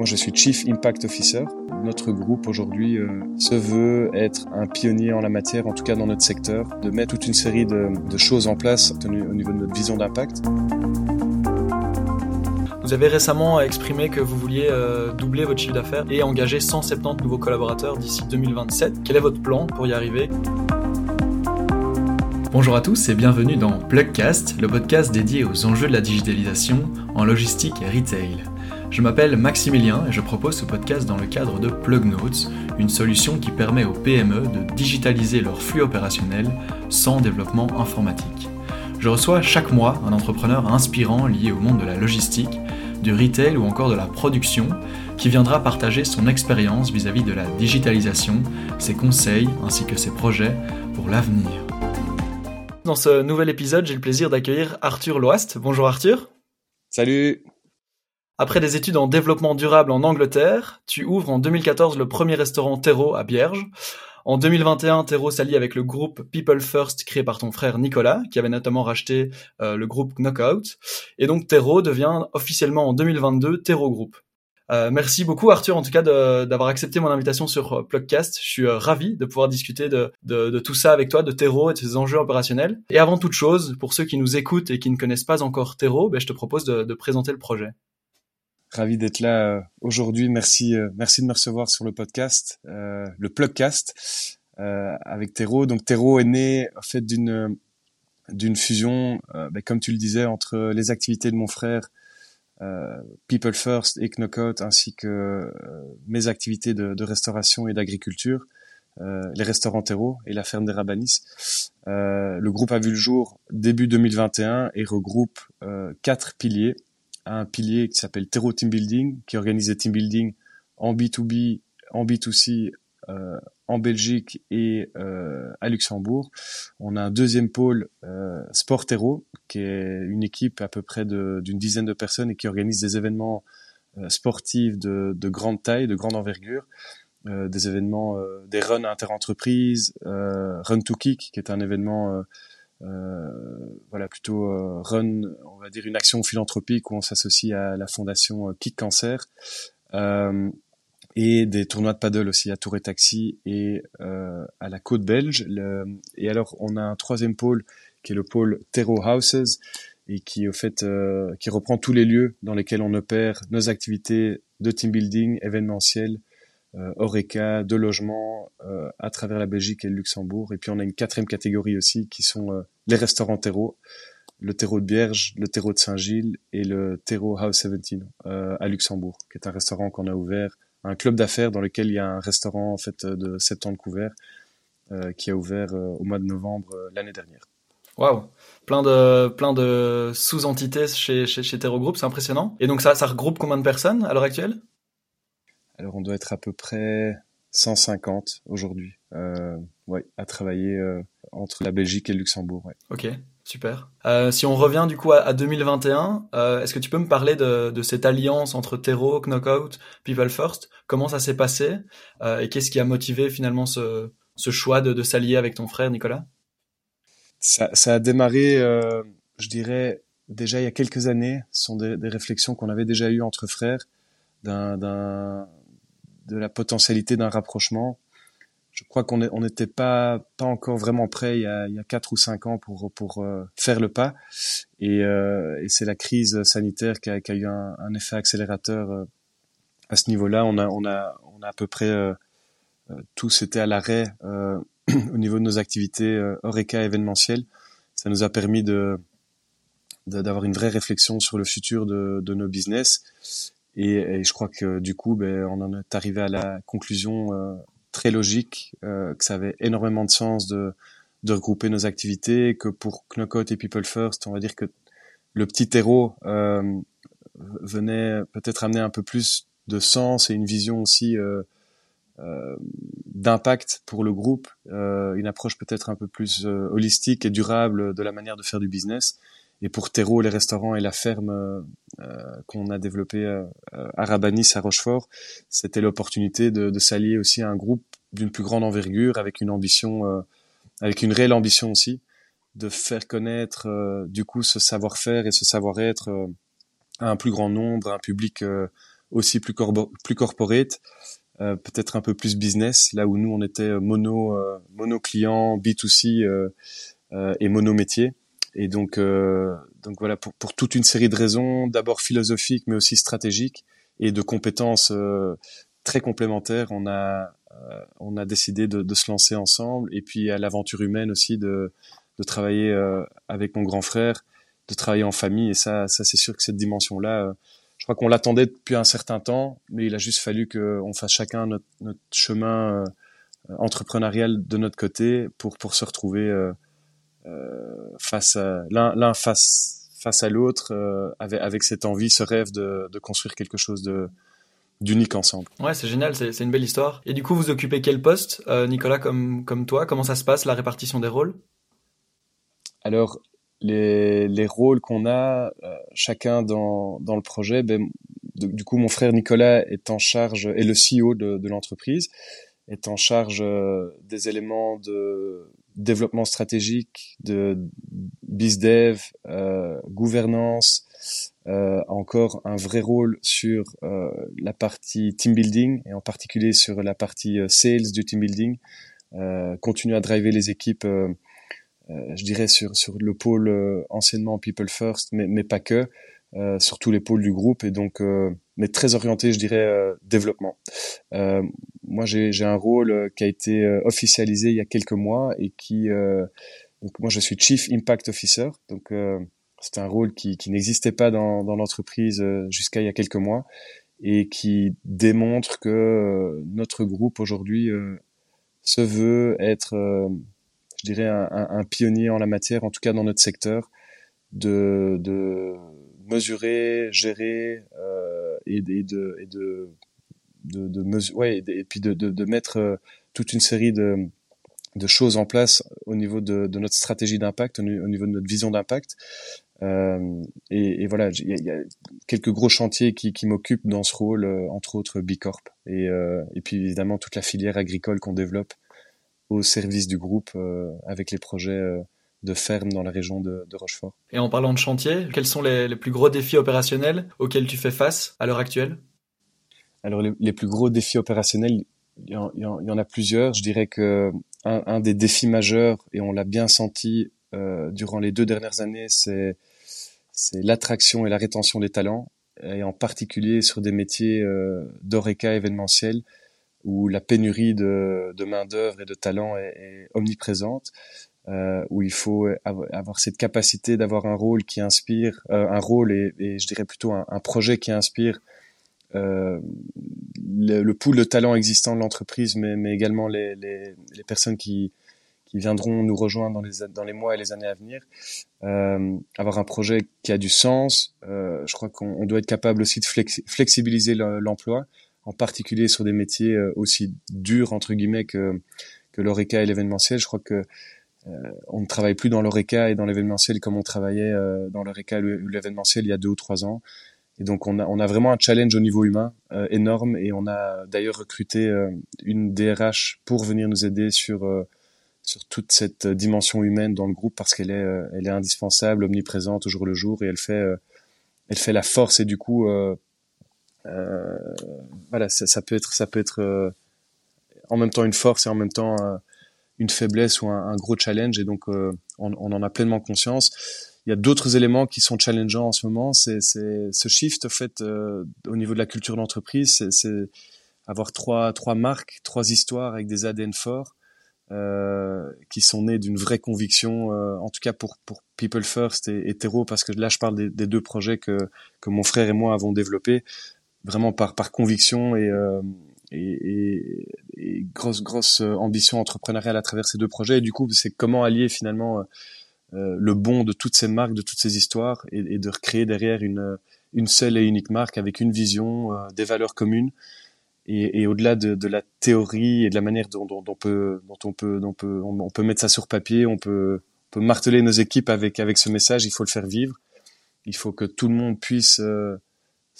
Moi, je suis Chief Impact Officer. Notre groupe aujourd'hui euh, se veut être un pionnier en la matière, en tout cas dans notre secteur, de mettre toute une série de, de choses en place au niveau de notre vision d'impact. Vous avez récemment exprimé que vous vouliez euh, doubler votre chiffre d'affaires et engager 170 nouveaux collaborateurs d'ici 2027. Quel est votre plan pour y arriver? Bonjour à tous et bienvenue dans Plugcast, le podcast dédié aux enjeux de la digitalisation en logistique et retail. Je m'appelle Maximilien et je propose ce podcast dans le cadre de PlugNotes, une solution qui permet aux PME de digitaliser leur flux opérationnel sans développement informatique. Je reçois chaque mois un entrepreneur inspirant lié au monde de la logistique, du retail ou encore de la production qui viendra partager son expérience vis-à-vis de la digitalisation, ses conseils ainsi que ses projets pour l'avenir. Dans ce nouvel épisode, j'ai le plaisir d'accueillir Arthur Loast. Bonjour Arthur. Salut après des études en développement durable en Angleterre, tu ouvres en 2014 le premier restaurant Terreau à Bierge. En 2021, Terreau s'allie avec le groupe People First créé par ton frère Nicolas, qui avait notamment racheté euh, le groupe Knockout. Et donc Terreau devient officiellement en 2022 Terreau Group. Euh, merci beaucoup Arthur en tout cas d'avoir accepté mon invitation sur euh, Plugcast. Je suis ravi de pouvoir discuter de, tout ça avec toi, de Terreau et de ses enjeux opérationnels. Et avant toute chose, pour ceux qui nous écoutent et qui ne connaissent pas encore Terreau, ben, je te propose de présenter le projet. Ravi d'être là euh, aujourd'hui. Merci, euh, merci de me recevoir sur le podcast, euh, le Plugcast avec Terreau. Donc Terreau est né en fait d'une d'une fusion, ben, comme tu le disais, entre les activités de mon frère People First et Knockout, ainsi que mes activités de, de restauration et d'agriculture, les restaurants Terreau et la ferme des Rabanis. le groupe a vu le jour début 2021 et regroupe quatre piliers un pilier qui s'appelle Terreau Team Building, qui organise des team building en B2B, en B2C, euh, en Belgique et euh, à Luxembourg. On a un deuxième pôle euh, Sport Terreau, qui est une équipe à peu près d'une dizaine de personnes et qui organise des événements sportifs de, de, grande taille, de grande envergure. Des événements, des runs inter-entreprises, Run to Kick, qui est un événement voilà plutôt euh, run, on va dire une action philanthropique où on s'associe à la fondation euh, Kick Cancer et des tournois de paddle aussi à Tour et Taxi et à la côte belge. Et alors on a un troisième pôle qui est le pôle Terro Houses et qui au fait qui reprend tous les lieux dans lesquels on opère nos activités de team building événementiel euh, Oreca, de logements euh, à travers la Belgique et le Luxembourg. Et puis on a une quatrième catégorie aussi qui sont euh, les restaurants terreau, le terreau de Bierge, le terreau de Saint-Gilles et le terreau House 17 à Luxembourg, qui est un restaurant qu'on a ouvert, un club d'affaires dans lequel il y a un restaurant en fait de 70 couverts qui a ouvert au mois de novembre l'année dernière. Waouh, plein de plein de sous-entités chez chez, chez Group, c'est impressionnant. Et donc ça ça regroupe combien de personnes à l'heure actuelle? Alors on doit être à peu près 150 aujourd'hui, euh, ouais, à travailler euh, entre la Belgique et le Luxembourg. Ouais. Ok, super. Euh, si on revient du coup à, 2021, euh, est-ce que tu peux me parler de, de cette alliance entre Terreau, Knockout, People First? Comment ça s'est passé? Et qu'est-ce qui a motivé finalement ce, ce choix de, de s'allier avec ton frère Nicolas? Ça, ça, a démarré, je dirais, déjà il y a quelques années. Ce sont des, des réflexions qu'on avait déjà eues entre frères d'un de la potentialité d'un rapprochement. Je crois qu'on n'était pas encore vraiment prêt il y a, il y a quatre ou cinq ans pour euh, faire le pas. Et, euh, et c'est la crise sanitaire qui a, eu un, effet accélérateur euh, à ce niveau-là. On a à peu près euh, tous été à l'arrêt au niveau de nos activités Oreca événementielles. Ça nous a permis de d'avoir une vraie réflexion sur le futur de, de nos business et, je crois que du coup, ben, on en est arrivé à la conclusion euh, très logique euh, que ça avait énormément de sens de, de regrouper nos activités, que pour Knockout et People First, on va dire que le petit terreau euh, venait peut-être amener un peu plus de sens et une vision aussi euh, euh d'impact pour le groupe, euh, une approche peut-être un peu plus holistique et durable de la manière de faire du business. Et pour Terreau, les restaurants et la ferme euh, euh qu'on a développé euh, à Rabanis, à Rochefort, c'était l'opportunité de, de s'allier aussi à un groupe d'une plus grande envergure, avec une ambition, euh, avec une réelle ambition aussi, de faire connaître du coup ce savoir-faire et ce savoir-être à un plus grand nombre, à un public aussi plus, plus corporate, peut-être un peu plus business, là où nous on était mono mono client, B2C et mono métier. Et donc donc voilà pour, pour toute une série de raisons, d'abord philosophiques mais aussi stratégiques et de compétences très complémentaires, on a on a décidé de, de, se lancer ensemble et puis à l'aventure humaine aussi de de travailler avec mon grand frère de travailler en famille. Et ça, ça c'est sûr que cette dimension-là, euh, je crois qu'on l'attendait depuis un certain temps, mais il a juste fallu qu'on fasse chacun notre, notre chemin euh, entrepreneurial de notre côté pour pour se retrouver euh, face à l'un face face à l'autre avec avec cette envie, ce rêve de, de construire quelque chose de d'unique ensemble. Ouais, c'est génial, c'est une belle histoire. Et du coup, vous occupez quel poste, Nicolas, comme comme toi? Comment ça se passe la répartition des rôles? Alors, les, les rôles qu'on a euh, chacun dans, dans le projet. Ben, du coup, mon frère Nicolas est en charge, est le CEO de, de l'entreprise, est en charge euh, des éléments de développement stratégique, de bizdev, euh, gouvernance, euh, encore un vrai rôle sur euh, la partie team building et en particulier sur la partie sales du team building, continuer à driver les équipes euh, je dirais sur sur le pôle euh, anciennement People First, mais mais pas que, euh, sur tous les pôles du groupe et donc mais très orienté, je dirais développement. moi, j'ai un rôle qui a été officialisé il y a quelques mois et qui donc moi je suis Chief Impact Officer, donc c'est un rôle qui, qui n'existait pas dans, dans l'entreprise jusqu'à il y a quelques mois et qui démontre que notre groupe aujourd'hui se veut être je dirais, un, un, pionnier en la matière, en tout cas dans notre secteur, de, de mesurer, gérer euh, et, de, mettre toute une série de, choses en place au niveau de, notre stratégie d'impact, au niveau de notre vision d'impact. Euh, et, voilà, il y, a quelques gros chantiers qui, m'occupent dans ce rôle, euh, entre autres Bicorp, et, et puis évidemment toute la filière agricole qu'on développe au service du groupe avec les projets de ferme dans la région de, de, Rochefort. Et en parlant de chantier, quels sont les, les, plus gros défis opérationnels auxquels tu fais face à l'heure actuelle? Alors les, les, plus gros défis opérationnels, il y, en, il y, en, a plusieurs. Je dirais que un, un des défis majeurs, et on l'a bien senti euh, durant les deux dernières années, c'est l'attraction et la rétention des talents, et en particulier sur des métiers euh, d'oreca événementiel, où la pénurie de, de main d'œuvre et de talent est, est omniprésente, euh, où il faut avoir cette capacité d'avoir un rôle qui inspire, euh, un rôle et, et, je dirais plutôt un, un projet qui inspire euh, le, le, pool de talents existant de l'entreprise, mais, mais également les, les, les, personnes qui, qui viendront nous rejoindre dans les, dans les mois et les années à venir. Euh, avoir un projet qui a du sens. Euh, je crois qu'on doit être capable aussi de flexibiliser l'emploi en particulier sur des métiers euh, aussi durs entre guillemets que que l'oreca et l'événementiel. Je crois que on ne travaille plus dans l'oreca et dans l'événementiel comme on travaillait euh, dans l'oreca et l'événementiel il y a deux ou trois ans. Et donc on a on a vraiment un challenge au niveau humain euh, énorme et on a d'ailleurs recruté euh, une DRH pour venir nous aider sur sur toute cette dimension humaine dans le groupe parce qu'elle est elle est indispensable, omniprésente au jour le jour et elle fait elle fait la force et du coup euh, voilà, ça, ça, peut être, ça peut être euh, en même temps une force et en même temps euh, une faiblesse ou un, gros challenge. Et donc, on, on, en a pleinement conscience. Il y a d'autres éléments qui sont challengeants en ce moment. C'est ce shift, fait, au niveau de la culture d'entreprise, c'est avoir trois, marques, trois histoires avec des ADN forts. Euh, qui sont nées d'une vraie conviction, euh, en tout cas pour, People First et, et parce que là je parle des, deux projets que, mon frère et moi avons développés vraiment par conviction et euh, et, et, et, grosse grosse ambition entrepreneuriale à travers ces deux projets. Et du coup, c'est comment allier finalement euh, le bon de toutes ces marques, de toutes ces histoires, et, et, de recréer derrière une une seule et unique marque avec une vision, euh, des valeurs communes. Et, au-delà de, de, la théorie et de la manière dont, dont, dont, on peut, dont on peut, dont on peut, on, peut mettre ça sur papier, on peut, on peut marteler nos équipes avec avec ce message. Il faut le faire vivre. Il faut que tout le monde puisse euh,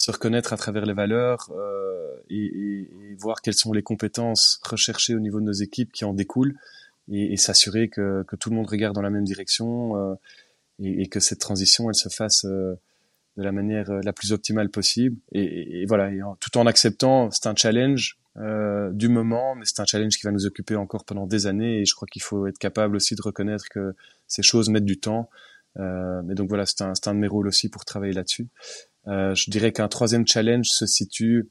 se reconnaître à travers les valeurs euh, et, et, et, voir quelles sont les compétences recherchées au niveau de nos équipes qui en découlent et, et s'assurer que, que, tout le monde regarde dans la même direction euh, et, que cette transition elle se fasse euh, de la manière la plus optimale possible. Et, voilà, tout en acceptant, c'est un challenge du moment, mais c'est un challenge qui va nous occuper encore pendant des années. Et je crois qu'il faut être capable aussi de reconnaître que ces choses mettent du temps. mais donc voilà, c'est un, un de mes rôles aussi pour travailler là-dessus. Je dirais qu'un troisième challenge se situe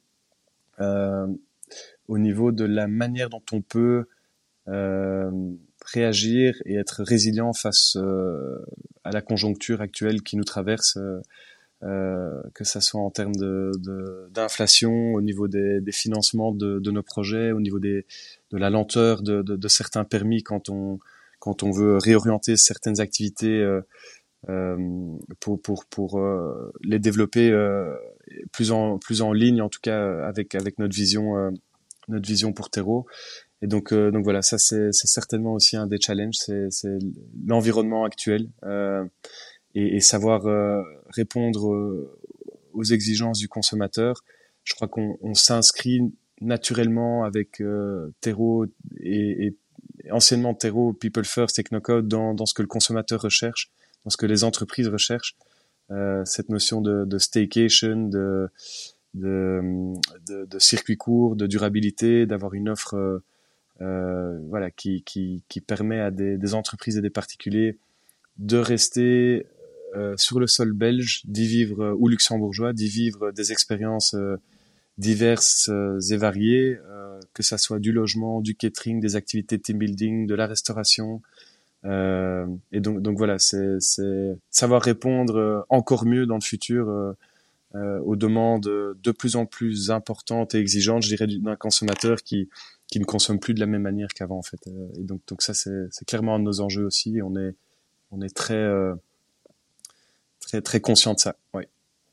au niveau de la manière dont on peut euh, réagir et être résilient face euh, à la conjoncture actuelle qui nous traverse, euh, que ça soit en termes de, d'inflation, au niveau des, des financements de, de, nos projets, au niveau des, de la lenteur de, de, certains permis quand on quand on veut réorienter certaines activités euh, pour pour pour les développer plus en plus en ligne en tout cas avec avec notre vision notre vision pour Terreau. Et donc, euh, donc voilà, ça c'est certainement aussi un des challenges, c'est l'environnement actuel euh, et, et, savoir euh, répondre euh, aux exigences du consommateur. Je crois qu'on s'inscrit naturellement avec euh, Terreau et, et, anciennement Terreau, People First, Technocode dans, dans ce que le consommateur recherche, dans ce que les entreprises recherchent. cette notion de, de staycation, de de, de, de circuits courts, de durabilité, d'avoir une offre euh, euh, voilà qui, qui, qui permet à des, des, entreprises et des particuliers de rester euh, sur le sol belge, d'y vivre ou luxembourgeois, d'y vivre des expériences diverses et variées, que ça soit du logement, du catering, des activités team building, de la restauration. Et donc, donc voilà, c'est savoir répondre encore mieux dans le futur euh, aux demandes de plus en plus importantes et exigeantes, je dirais, d'un consommateur qui qui ne consomme plus de la même manière qu'avant en fait. Euh, et donc donc ça c'est clairement un de nos enjeux aussi. on est on est très euh, très très conscient de ça. Oui.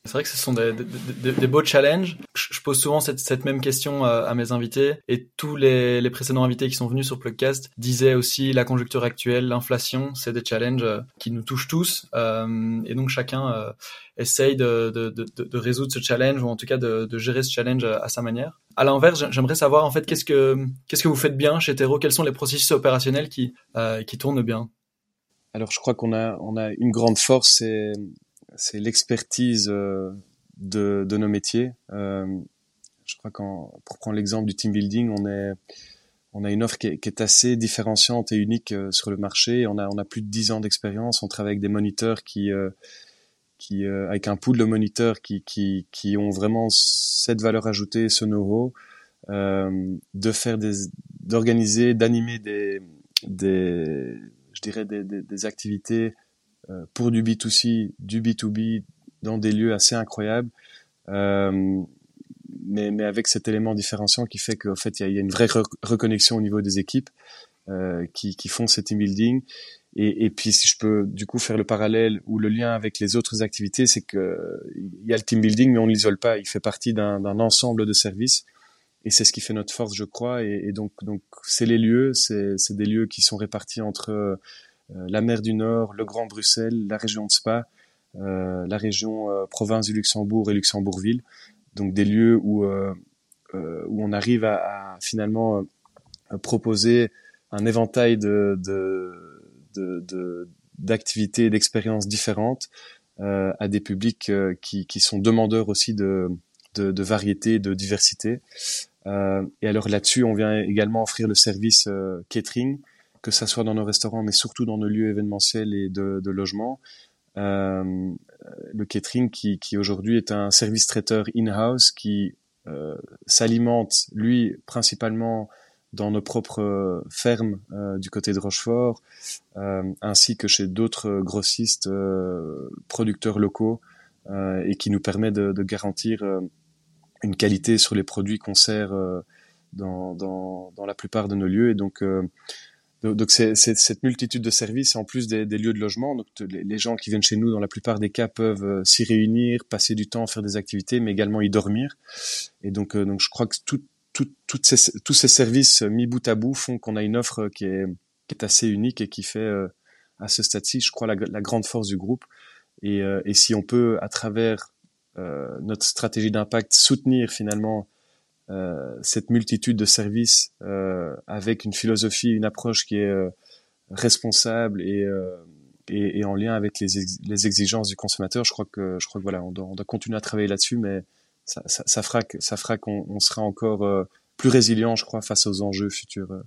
C'est vrai que ce sont des, beaux challenges. Je pose souvent cette, même question à, mes invités et tous les, précédents invités qui sont venus sur Plugcast disaient aussi la conjoncture actuelle, l'inflation, c'est des challenges euh, qui nous touchent tous euh, et donc chacun euh, essaye de, résoudre ce challenge ou en tout cas de, gérer ce challenge à sa manière. À l'inverse, j'aimerais savoir en fait qu'est-ce que vous faites bien chez Tero, quels sont les processus opérationnels qui tournent bien? Alors je crois qu'on a une grande force, c'est l'expertise euh, de, de, nos métiers. Euh, je crois qu'en pour prendre l'exemple du team building, on est on a une offre qui est, assez différenciante et unique euh, sur le marché. On a on a plus de 10 ans d'expérience. On travaille avec des moniteurs qui qui avec un pool de moniteurs qui qui qui ont vraiment cette valeur ajoutée, ce know-how, de faire des d'organiser, d'animer des des je dirais des, des, activités pour du B2C, du B2B dans des lieux assez incroyables. Euh, mais, mais avec cet élément différenciant qui fait qu'en fait il y a, une vraie reconnexion au niveau des équipes euh, qui, qui font ce team building et, et, puis si je peux du coup faire le parallèle ou le lien avec les autres activités c'est que il y a le team building mais on l'isole pas. Il fait partie d'un ensemble de services. Et c'est ce qui fait notre force je crois. Et, donc donc c'est les lieux c'est des lieux qui sont répartis entre euh, la mer du Nord, le Grand Bruxelles, la région de Spa, euh, la région euh, province du Luxembourg et Luxembourgville. Donc des lieux où, où on arrive à, à finalement proposer un éventail de, de, d'activités et d'expériences différentes euh, à des publics qui, qui, sont demandeurs aussi de, de, de variété, de diversité. Euh, et alors là-dessus, on vient également offrir le service catering que ça soit dans nos restaurants, mais surtout dans nos lieux événementiels et de, de logement. Euh, le catering qui, qui aujourd'hui est un service traiteur in-house qui euh, s'alimente, lui, principalement dans nos propres fermes euh, du côté de Rochefort, ainsi que chez d'autres grossistes producteurs locaux, et qui nous permet de, de garantir une qualité sur les produits qu'on sert dans, dans, dans, la plupart de nos lieux. Et donc, donc c'est cette multitude de services en plus des, des lieux de logement. Donc les, gens qui viennent chez nous, dans la plupart des cas, peuvent euh, s'y réunir, passer du temps, faire des activités, mais également y dormir. Et donc, euh, donc je crois que tout, tout, ces, tous ces services mis bout à bout font qu'on a une offre qui est, qui est assez unique et qui fait euh, à ce stade-ci, je crois, la, la, grande force du groupe. Et, et si on peut, à travers notre stratégie d'impact, soutenir finalement cette multitude de services euh, avec une philosophie, une approche qui est euh, responsable et, et, en lien avec les, les, exigences du consommateur. Je crois que je crois que voilà, on doit, on doit continuer à travailler là-dessus, mais ça, ça, ça, fera que ça fera qu'on sera encore euh, plus résilient, je crois, face aux enjeux futurs. Euh.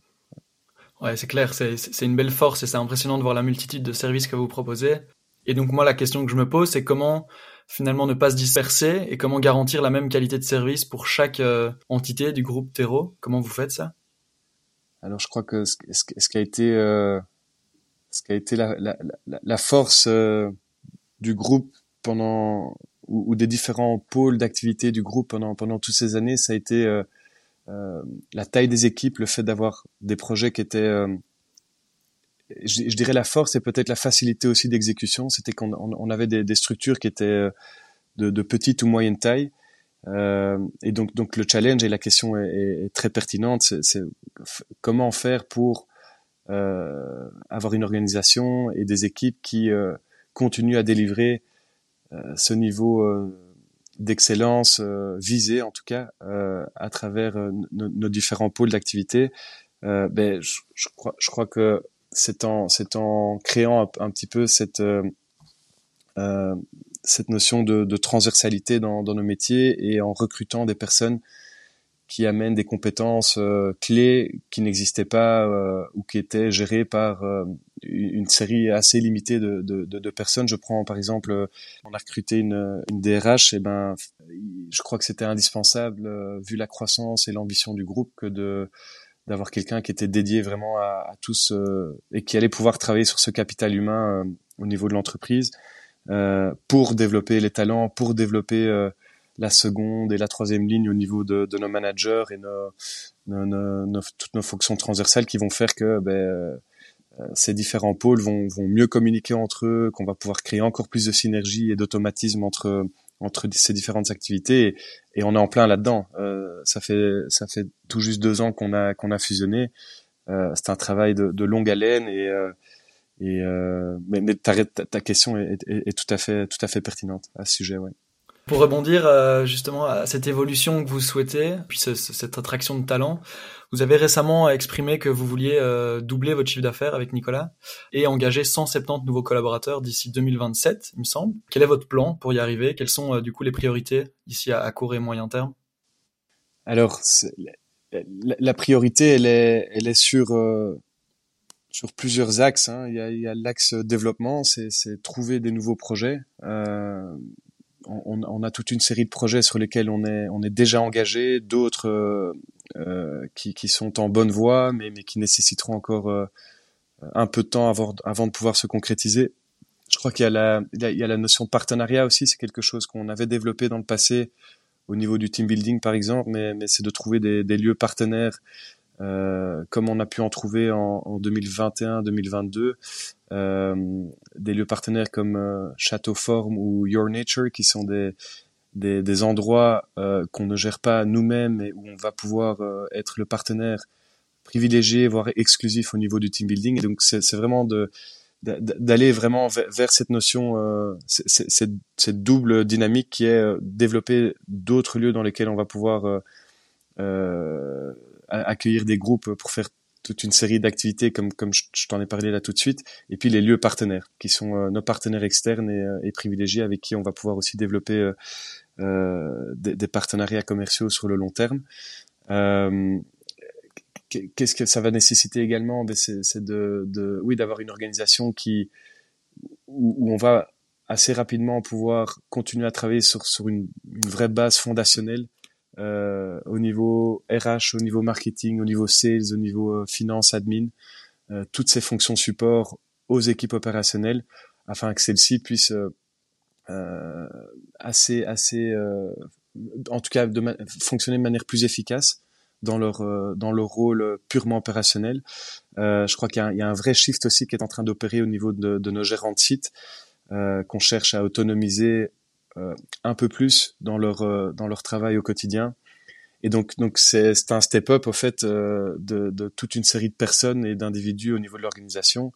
Ouais, c'est clair, c'est une belle force et c'est impressionnant de voir la multitude de services que vous proposez. Et donc moi, la question que je me pose, c'est comment finalement ne pas se disperser et comment garantir la même qualité de service pour chaque euh, entité du groupe Terreau. Comment vous faites ça? Alors je crois que ce, qui a été ce qui a été la, force euh, du groupe pendant ou, des différents pôles d'activité du groupe pendant pendant toutes ces années, ça a été euh, euh la taille des équipes, le fait d'avoir des projets qui étaient euh, je, dirais la force et peut-être la facilité aussi d'exécution, c'était qu'on on avait des, structures qui étaient de, de, petite ou moyenne taille. Euh, et donc, le challenge et la question est, très pertinente. C'est comment faire pour euh, avoir une organisation et des équipes qui euh, continuent à délivrer euh, ce niveau d'excellence visé en tout cas à travers nos différents pôles d'activité. ben, je crois que c'est en, en créant un, petit peu cette, euh, cette notion de, de transversalité dans, dans, nos métiers et en recrutant des personnes qui amènent des compétences euh, clés qui n'existaient pas euh, ou qui étaient gérées par euh, une série assez limitée de, de, de, personnes. Je prends par exemple, on a recruté une, une DRH, et ben, je crois que c'était indispensable vu la croissance et l'ambition du groupe que de d'avoir quelqu'un qui était dédié vraiment à, à tous et qui allait pouvoir travailler sur ce capital humain au niveau de l'entreprise pour développer les talents, pour développer la seconde et la troisième ligne au niveau de, de nos managers et nos, nos, nos, toutes nos fonctions transversales qui vont faire que ben, euh, ces différents pôles vont, vont mieux communiquer entre eux, qu'on va pouvoir créer encore plus de synergie et d'automatisme entre entre ces différentes activités et, on est en plein là-dedans. Euh, ça fait ça fait tout juste deux ans qu'on a qu'on a fusionné. Euh, c'est un travail de, de, longue haleine et euh, et euh, mais, mais ta, ta, question est, est, est, tout à fait tout à fait pertinente à ce sujet, ouais. Pour rebondir euh, justement à cette évolution que vous souhaitez, puis cette attraction de talent, vous avez récemment exprimé que vous vouliez euh, doubler votre chiffre d'affaires avec Nicolas et engager 170 nouveaux collaborateurs d'ici 2027, il me semble. Quel est votre plan pour y arriver? Quelles sont euh, du coup les priorités ici à, court et moyen terme? Alors, la, priorité, elle est, sur plusieurs axes. Hein. Il y a, l'axe développement, c'est trouver des nouveaux projets. On, a toute une série de projets sur lesquels on est, on est déjà engagé, d'autres euh, euh qui, qui, sont en bonne voie, mais, mais qui nécessiteront encore euh, un peu de temps avant, avant de pouvoir se concrétiser. Je crois qu'il y, a la, il y a la notion de partenariat aussi, c'est quelque chose qu'on avait développé dans le passé au niveau du team building par exemple, mais, mais c'est de trouver des lieux partenaires euh, comme on a pu en trouver en, en 2021-2022, euh, des lieux partenaires comme euh, Château Forme ou Your Nature, qui sont des, des, endroits euh, qu'on ne gère pas nous-mêmes et où on va pouvoir être le partenaire privilégié, voire exclusif au niveau du team building. Et donc c'est vraiment d'aller vraiment vers, cette notion, cette, double dynamique qui est développer d'autres lieux dans lesquels on va pouvoir accueillir des groupes pour faire toute une série d'activités comme comme je, t'en ai parlé là tout de suite. Et puis les lieux partenaires qui sont euh, nos partenaires externes et, euh, et, privilégiés avec qui on va pouvoir aussi développer euh, des, partenariats commerciaux sur le long terme. Qu'est-ce que ça va nécessiter également? Ben c'est de, oui d'avoir une organisation qui où, on va assez rapidement pouvoir continuer à travailler sur sur une vraie base fondationnelle euh, au niveau RH, au niveau marketing, au niveau sales, au niveau euh, finance, admin, euh, toutes ces fonctions support aux équipes opérationnelles afin que celles-ci puissent assez, assez, en tout cas, de fonctionner de manière plus efficace dans leur dans leur rôle purement opérationnel. Euh, je crois qu'il y, y, a un vrai shift aussi qui est en train d'opérer au niveau de, de, nos gérants de sites euh, qu'on cherche à autonomiser euh, un peu plus dans leur euh, dans leur travail au quotidien. Et donc donc c'est un step up au fait euh, de, toute une série de personnes et d'individus au niveau de l'organisation,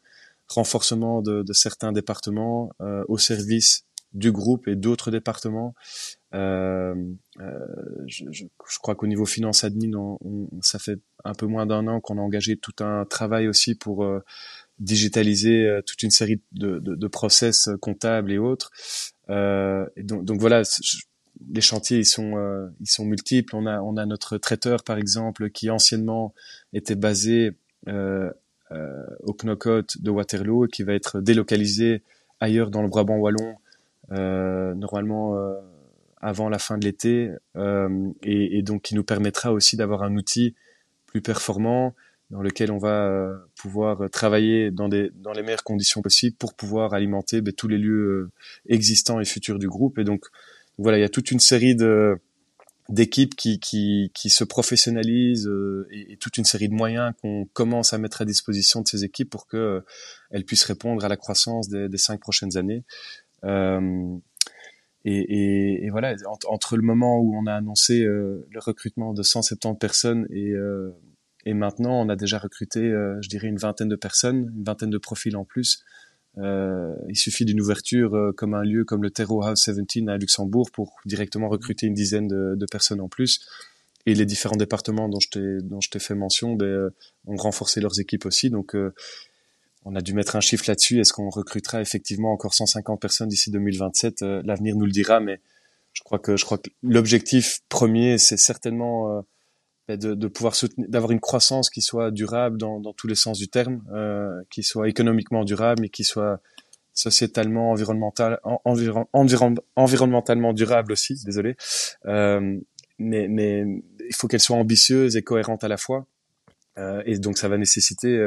renforcement de, certains départements au service du groupe et d'autres départements. Euh, je, crois qu'au niveau finance admin, ça fait un peu moins d'un an qu'on a engagé tout un travail aussi pour digitaliser toute une série de, de, de, process comptables et autres. et donc, donc voilà, les chantiers ils sont ils sont multiples. On a on a notre traiteur par exemple qui anciennement était basé euh, au Knockout de Waterloo et qui va être délocalisé ailleurs dans le Brabant wallon euh, normalement euh, avant la fin de l'été euh, et, et, donc qui nous permettra aussi d'avoir un outil plus performant dans lequel on va pouvoir travailler dans, les meilleures conditions possibles pour pouvoir alimenter ben, tous les lieux existants et futurs du groupe. Et donc voilà, il y a toute une série d'équipes qui, qui, se professionnalisent et, toute une série de moyens qu'on commence à mettre à disposition de ces équipes pour que elles puissent répondre à la croissance des, cinq prochaines années. Euh, et, voilà, entre le moment où on a annoncé euh, le recrutement de 170 personnes et, euh, et maintenant, on a déjà recruté, je dirais, une vingtaine de personnes, une vingtaine de profils en plus. Euh, il suffit d'une ouverture comme un lieu comme le Terreau House 17 à Luxembourg pour directement recruter une dizaine de, de personnes en plus. Et les différents départements dont je t'ai fait mention, ben, ont renforcé leurs équipes aussi. Donc on a dû mettre un chiffre là-dessus. Est-ce qu'on recrutera effectivement encore 150 personnes d'ici 2027 euh, L'avenir nous le dira, mais je crois que je crois que l'objectif premier, c'est certainement euh, de, de, pouvoir soutenir, d'avoir une croissance qui soit durable dans, dans tous les sens du terme, euh, qui soit économiquement durable, mais qui soit sociétalement, environnemental, environ, environ, environnementalement durable aussi. Désolé, euh, mais, mais il faut qu'elle soit ambitieuse et cohérente à la fois. Euh, et donc ça va nécessiter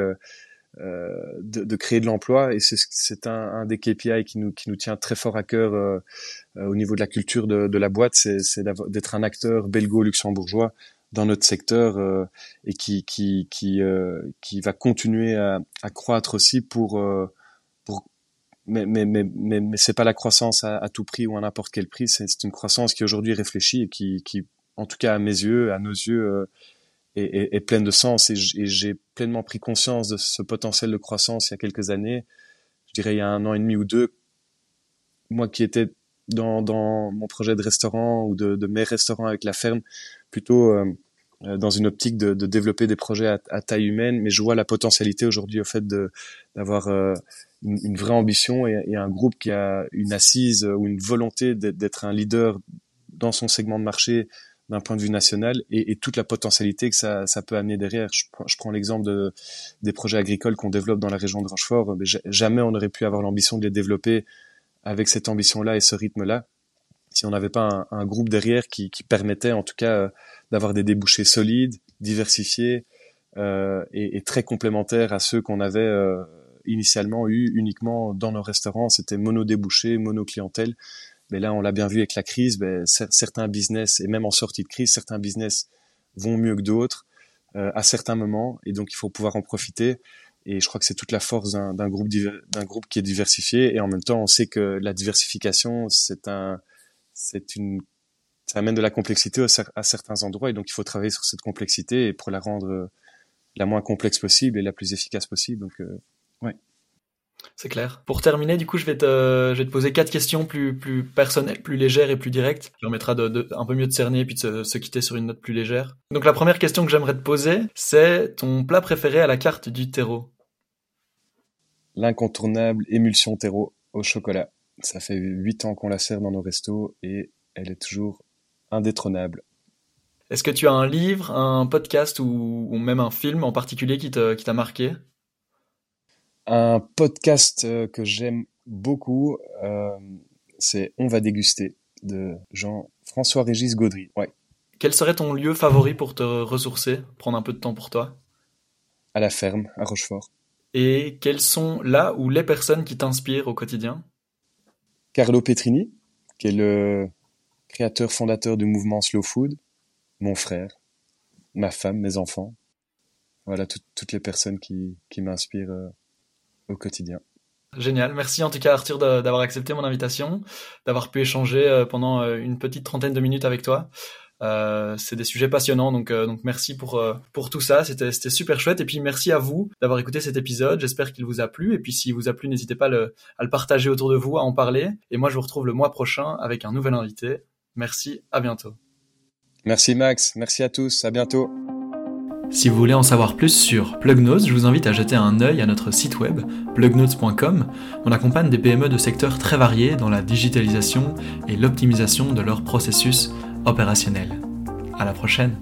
euh, de, de, créer de l'emploi et c'est un, un, des KPI qui nous, qui nous tient très fort à cœur euh, euh, au niveau de la culture de, de la boîte, c'est d'être un acteur belgo-luxembourgeois dans notre secteur euh, et qui qui qui, euh, qui va continuer à, à, croître aussi pour pour mais mais mais mais, mais c'est pas la croissance à, à, tout prix ou à n'importe quel prix c'est une croissance qui aujourd'hui réfléchit et qui qui en tout cas à mes yeux à nos yeux est, est, pleine de sens et j'ai pleinement pris conscience de ce potentiel de croissance il y a quelques années. Je dirais il y a un an et demi ou deux, moi qui étais dans, dans mon projet de restaurant ou de, de mes restaurants avec la ferme, plutôt euh, euh, dans une optique de, de, développer des projets à, à, taille humaine, mais je vois la potentialité aujourd'hui au fait d'avoir euh, une, vraie ambition et, et, un groupe qui a une assise ou une volonté d'être un leader dans son segment de marché d'un point de vue national et, et, toute la potentialité que ça, ça peut amener derrière. Je, je prends l'exemple de, des projets agricoles qu'on développe dans la région de Rochefort. Mais jamais on n'aurait pu avoir l'ambition de les développer avec cette ambition-là et ce rythme-là si on n'avait pas un, groupe derrière qui, permettait en tout cas euh, d'avoir des débouchés solides, diversifiés euh, et, très complémentaires à ceux qu'on avait euh, initialement eu uniquement dans nos restaurants. C'était mono-débouché, mono-clientèle. Mais là, on l'a bien vu avec la crise, ben, certains business, et même en sortie de crise, certains business vont mieux que d'autres à certains moments, et donc il faut pouvoir en profiter. Et je crois que c'est toute la force d'un groupe, d'un groupe qui est diversifié. Et en même temps, on sait que la diversification, c'est un, c'est une, ça amène de la complexité à certains endroits. Et donc, il faut travailler sur cette complexité et pour la rendre la moins complexe possible et la plus efficace possible. Donc, euh, ouais. C'est clair. Pour terminer, du coup, je vais te, je vais te poser quatre questions plus, plus personnelles, plus légères et plus directes, qui permettra de, de, un peu mieux de cerner et puis de se, se, quitter sur une note plus légère. Donc la première question que j'aimerais te poser, c'est ton plat préféré à la carte du terreau? L'incontournable émulsion terreau au chocolat. Ça fait huit ans qu'on la sert dans nos restos et elle est toujours indétrônable. Est-ce que tu as un livre, un podcast ou, ou même un film en particulier qui t'a qui marqué? Un podcast euh, que j'aime beaucoup, euh, c'est On va déguster de Jean-François-Régis Gaudry. Ouais. Quel serait ton lieu favori pour te ressourcer, prendre un peu de temps pour toi? À la ferme, à Rochefort. Et quelles sont là ou les personnes qui t'inspirent au quotidien? Carlo Petrini, qui est le créateur fondateur du mouvement Slow Food, mon frère, ma femme, mes enfants. Voilà toutes les personnes qui, m'inspirent euh, au quotidien. Génial. Merci en tout cas Arthur d'avoir accepté mon invitation, d'avoir pu échanger euh, pendant euh, une petite trentaine de minutes avec toi. Euh, c'est des sujets passionnants, donc, euh, donc merci pour, euh, pour tout ça. C'était super chouette. Et puis merci à vous d'avoir écouté cet épisode. J'espère qu'il vous a plu. Et puis s'il vous a plu, n'hésitez pas le, à le partager autour de vous, à en parler. Et moi, je vous retrouve le mois prochain avec un nouvel invité. Merci, à bientôt. Merci Max, merci à tous, à bientôt. Si vous voulez en savoir plus sur Plugnotes, je vous invite à jeter un œil à notre site web plugnotes.com. On accompagne des PME de secteurs très variés dans la digitalisation et l'optimisation de leurs processus opérationnels. À la prochaine.